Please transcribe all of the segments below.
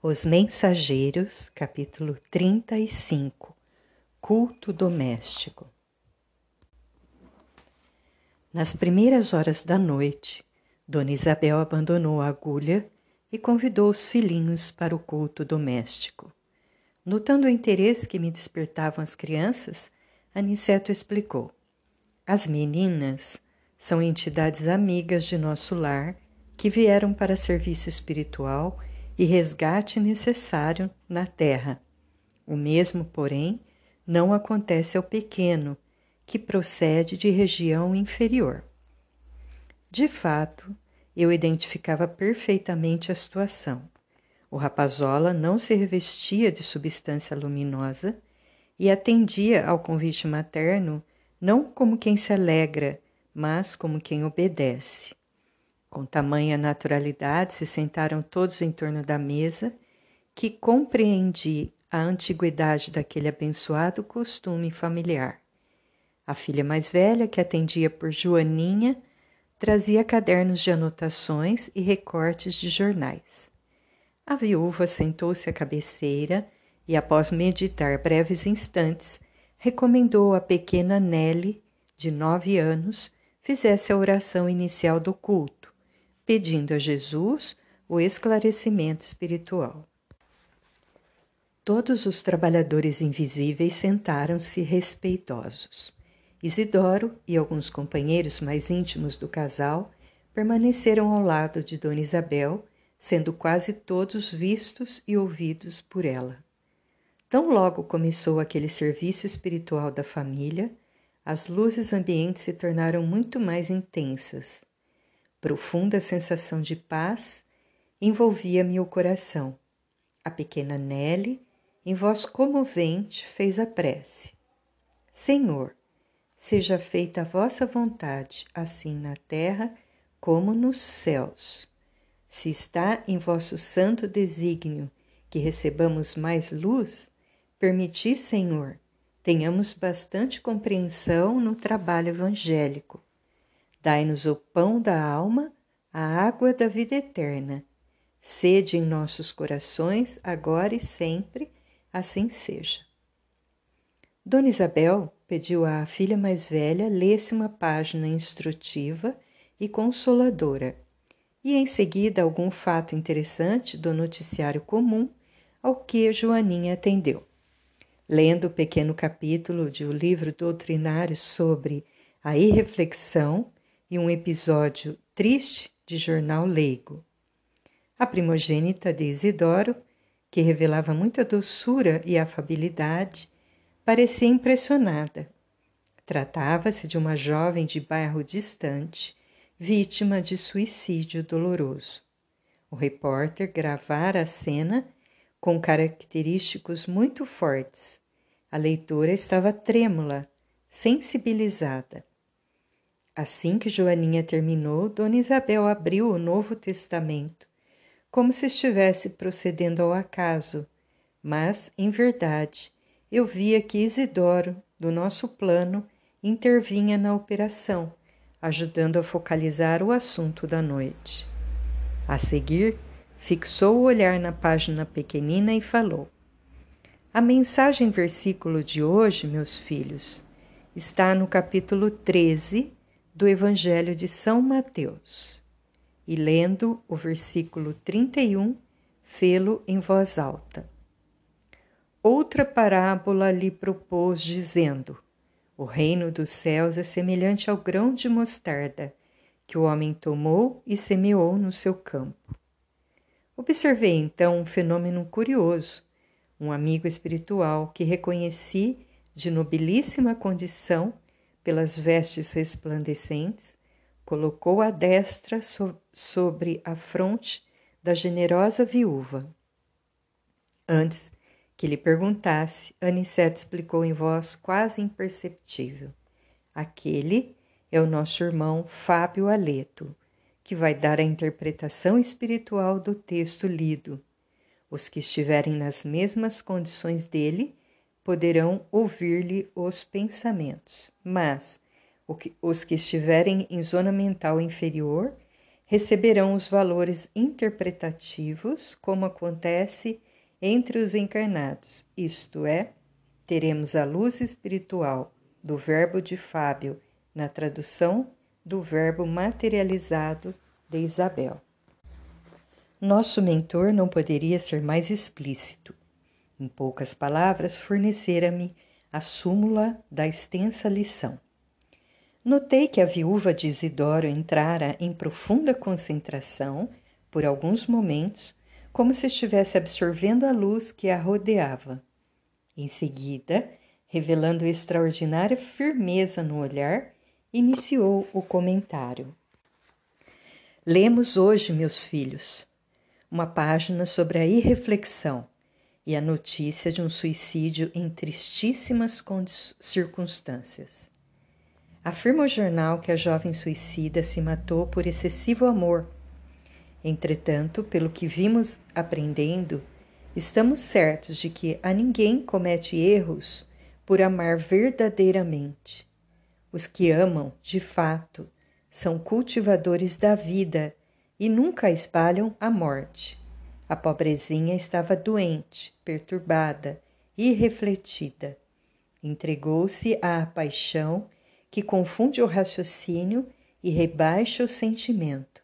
Os Mensageiros, capítulo 35 Culto Doméstico Nas primeiras horas da noite, Dona Isabel abandonou a agulha e convidou os filhinhos para o culto doméstico. Notando o interesse que me despertavam as crianças, Aniceto explicou: As meninas são entidades amigas de nosso lar que vieram para serviço espiritual e resgate necessário na terra. O mesmo, porém, não acontece ao pequeno, que procede de região inferior. De fato, eu identificava perfeitamente a situação. O rapazola não se revestia de substância luminosa e atendia ao convite materno não como quem se alegra, mas como quem obedece. Com tamanha naturalidade se sentaram todos em torno da mesa, que compreendi a antiguidade daquele abençoado costume familiar. A filha mais velha, que atendia por Joaninha, trazia cadernos de anotações e recortes de jornais. A viúva sentou-se à cabeceira e, após meditar breves instantes, recomendou à pequena Nelly, de nove anos, fizesse a oração inicial do culto pedindo a Jesus o esclarecimento espiritual. Todos os trabalhadores invisíveis sentaram-se respeitosos. Isidoro e alguns companheiros mais íntimos do casal permaneceram ao lado de Dona Isabel, sendo quase todos vistos e ouvidos por ela. Tão logo começou aquele serviço espiritual da família, as luzes ambientes se tornaram muito mais intensas Profunda sensação de paz envolvia meu coração. A pequena Nelly, em voz comovente, fez a prece: Senhor, seja feita a vossa vontade, assim na terra como nos céus. Se está em vosso santo desígnio que recebamos mais luz, permiti, Senhor, tenhamos bastante compreensão no trabalho evangélico Dai-nos o pão da alma, a água da vida eterna. Sede em nossos corações, agora e sempre, assim seja. Dona Isabel pediu à filha mais velha lesse uma página instrutiva e consoladora, e em seguida algum fato interessante do noticiário comum ao que Joaninha atendeu. Lendo o pequeno capítulo de o livro doutrinário sobre a irreflexão, e um episódio triste de jornal leigo. A primogênita de Isidoro, que revelava muita doçura e afabilidade, parecia impressionada. Tratava-se de uma jovem de bairro distante, vítima de suicídio doloroso. O repórter gravara a cena com característicos muito fortes. A leitora estava trêmula, sensibilizada. Assim que Joaninha terminou, Dona Isabel abriu o Novo Testamento, como se estivesse procedendo ao acaso, mas, em verdade, eu via que Isidoro, do nosso plano, intervinha na operação, ajudando a focalizar o assunto da noite. A seguir, fixou o olhar na página pequenina e falou: A mensagem versículo de hoje, meus filhos, está no capítulo 13 do Evangelho de São Mateus e lendo o versículo 31, fê-lo em voz alta. Outra parábola lhe propôs, dizendo: O reino dos céus é semelhante ao grão de mostarda que o homem tomou e semeou no seu campo. Observei então um fenômeno curioso. Um amigo espiritual que reconheci de nobilíssima condição pelas vestes resplandecentes, colocou a destra so sobre a fronte da generosa viúva. Antes que lhe perguntasse, Anicete explicou em voz quase imperceptível: Aquele é o nosso irmão Fábio Aleto, que vai dar a interpretação espiritual do texto lido. Os que estiverem nas mesmas condições dele poderão ouvir-lhe os pensamentos, mas os que estiverem em zona mental inferior receberão os valores interpretativos, como acontece entre os encarnados, isto é, teremos a luz espiritual do verbo de Fábio na tradução do verbo materializado de Isabel. Nosso mentor não poderia ser mais explícito. Em poucas palavras, fornecera-me a súmula da extensa lição. Notei que a viúva de Isidoro entrara em profunda concentração por alguns momentos, como se estivesse absorvendo a luz que a rodeava. Em seguida, revelando extraordinária firmeza no olhar, iniciou o comentário. Lemos hoje, meus filhos, uma página sobre a irreflexão e a notícia de um suicídio em tristíssimas circunstâncias. Afirma o jornal que a jovem suicida se matou por excessivo amor. Entretanto, pelo que vimos aprendendo, estamos certos de que a ninguém comete erros por amar verdadeiramente. Os que amam, de fato, são cultivadores da vida e nunca espalham a morte. A pobrezinha estava doente, perturbada, irrefletida. Entregou-se à paixão que confunde o raciocínio e rebaixa o sentimento.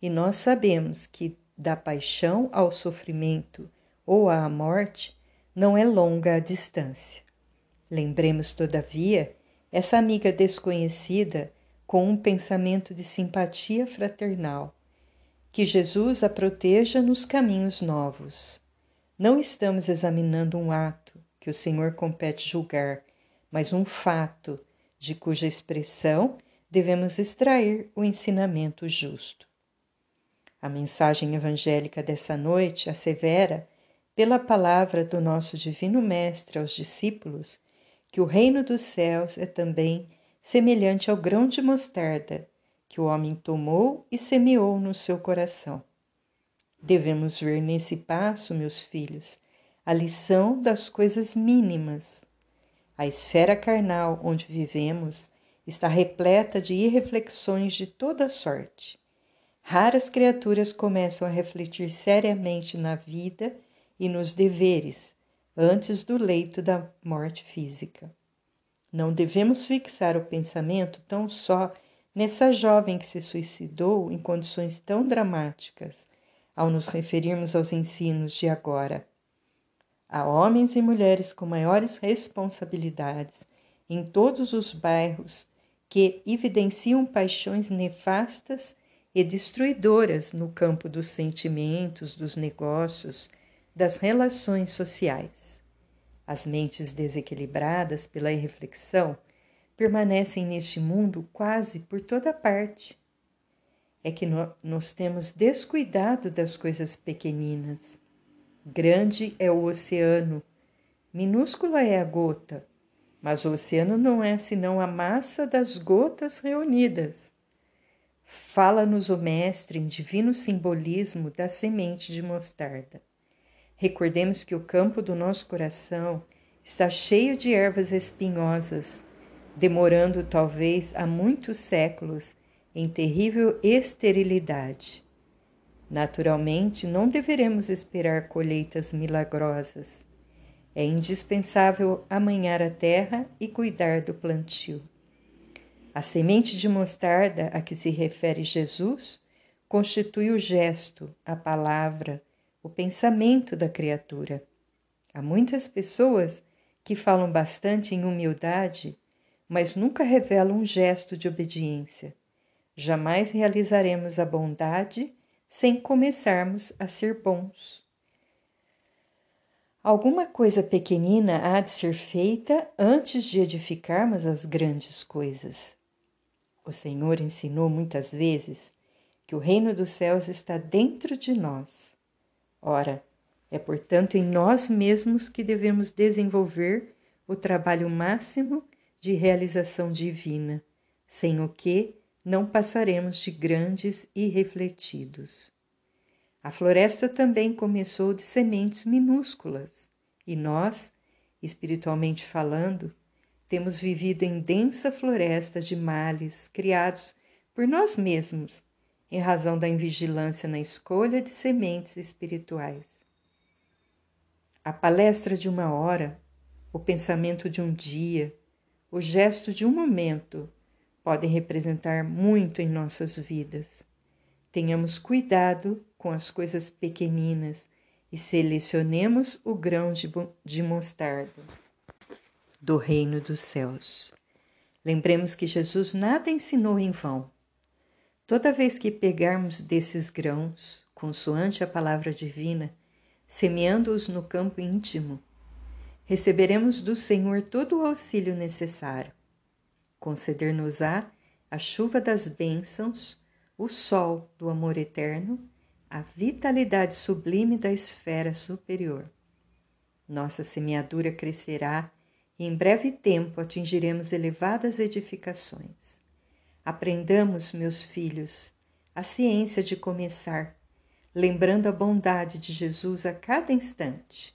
E nós sabemos que da paixão ao sofrimento ou à morte não é longa a distância. Lembremos, todavia, essa amiga desconhecida com um pensamento de simpatia fraternal que Jesus a proteja nos caminhos novos. Não estamos examinando um ato que o Senhor compete julgar, mas um fato de cuja expressão devemos extrair o ensinamento justo. A mensagem evangélica dessa noite assevera, pela palavra do nosso Divino Mestre aos discípulos, que o reino dos céus é também semelhante ao grão de mostarda que o homem tomou e semeou no seu coração. Devemos ver nesse passo, meus filhos, a lição das coisas mínimas. A esfera carnal onde vivemos está repleta de irreflexões de toda sorte. Raras criaturas começam a refletir seriamente na vida e nos deveres antes do leito da morte física. Não devemos fixar o pensamento tão só nessa jovem que se suicidou em condições tão dramáticas, ao nos referirmos aos ensinos de agora. Há homens e mulheres com maiores responsabilidades em todos os bairros que evidenciam paixões nefastas e destruidoras no campo dos sentimentos, dos negócios, das relações sociais. As mentes desequilibradas pela irreflexão permanecem neste mundo quase por toda parte. É que nós temos descuidado das coisas pequeninas. Grande é o oceano, minúscula é a gota, mas o oceano não é senão a massa das gotas reunidas. Fala-nos o Mestre em divino simbolismo da semente de mostarda. Recordemos que o campo do nosso coração está cheio de ervas espinhosas demorando talvez há muitos séculos em terrível esterilidade. Naturalmente, não deveremos esperar colheitas milagrosas. É indispensável amanhar a terra e cuidar do plantio. A semente de mostarda a que se refere Jesus constitui o gesto, a palavra, o pensamento da criatura. Há muitas pessoas que falam bastante em humildade mas nunca revela um gesto de obediência. Jamais realizaremos a bondade sem começarmos a ser bons. Alguma coisa pequenina há de ser feita antes de edificarmos as grandes coisas. O Senhor ensinou muitas vezes que o reino dos céus está dentro de nós. Ora, é portanto em nós mesmos que devemos desenvolver o trabalho máximo de realização divina, sem o que não passaremos de grandes e refletidos. A floresta também começou de sementes minúsculas, e nós, espiritualmente falando, temos vivido em densa floresta de males criados por nós mesmos em razão da invigilância na escolha de sementes espirituais. A palestra de uma hora, o pensamento de um dia, o gesto de um momento podem representar muito em nossas vidas. Tenhamos cuidado com as coisas pequeninas e selecionemos o grão de, de mostarda do reino dos céus. Lembremos que Jesus nada ensinou em vão. Toda vez que pegarmos desses grãos, consoante a palavra divina, semeando-os no campo íntimo, receberemos do Senhor todo o auxílio necessário. Conceder-nos-á a chuva das bênçãos, o sol do amor eterno, a vitalidade sublime da esfera superior. Nossa semeadura crescerá e em breve tempo atingiremos elevadas edificações. Aprendamos, meus filhos, a ciência de começar, lembrando a bondade de Jesus a cada instante.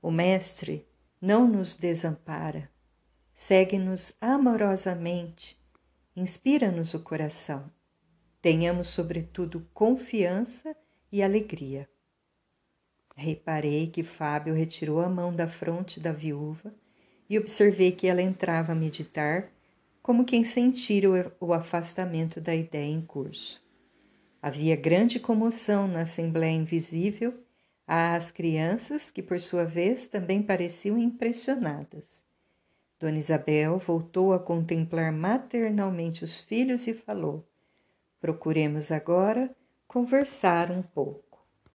O Mestre não nos desampara, segue-nos amorosamente, inspira-nos o coração. Tenhamos, sobretudo, confiança e alegria. Reparei que Fábio retirou a mão da fronte da viúva e observei que ela entrava a meditar, como quem sentira o afastamento da ideia em curso. Havia grande comoção na Assembleia Invisível às crianças, que por sua vez também pareciam impressionadas. Dona Isabel voltou a contemplar maternalmente os filhos e falou: Procuremos agora conversar um pouco.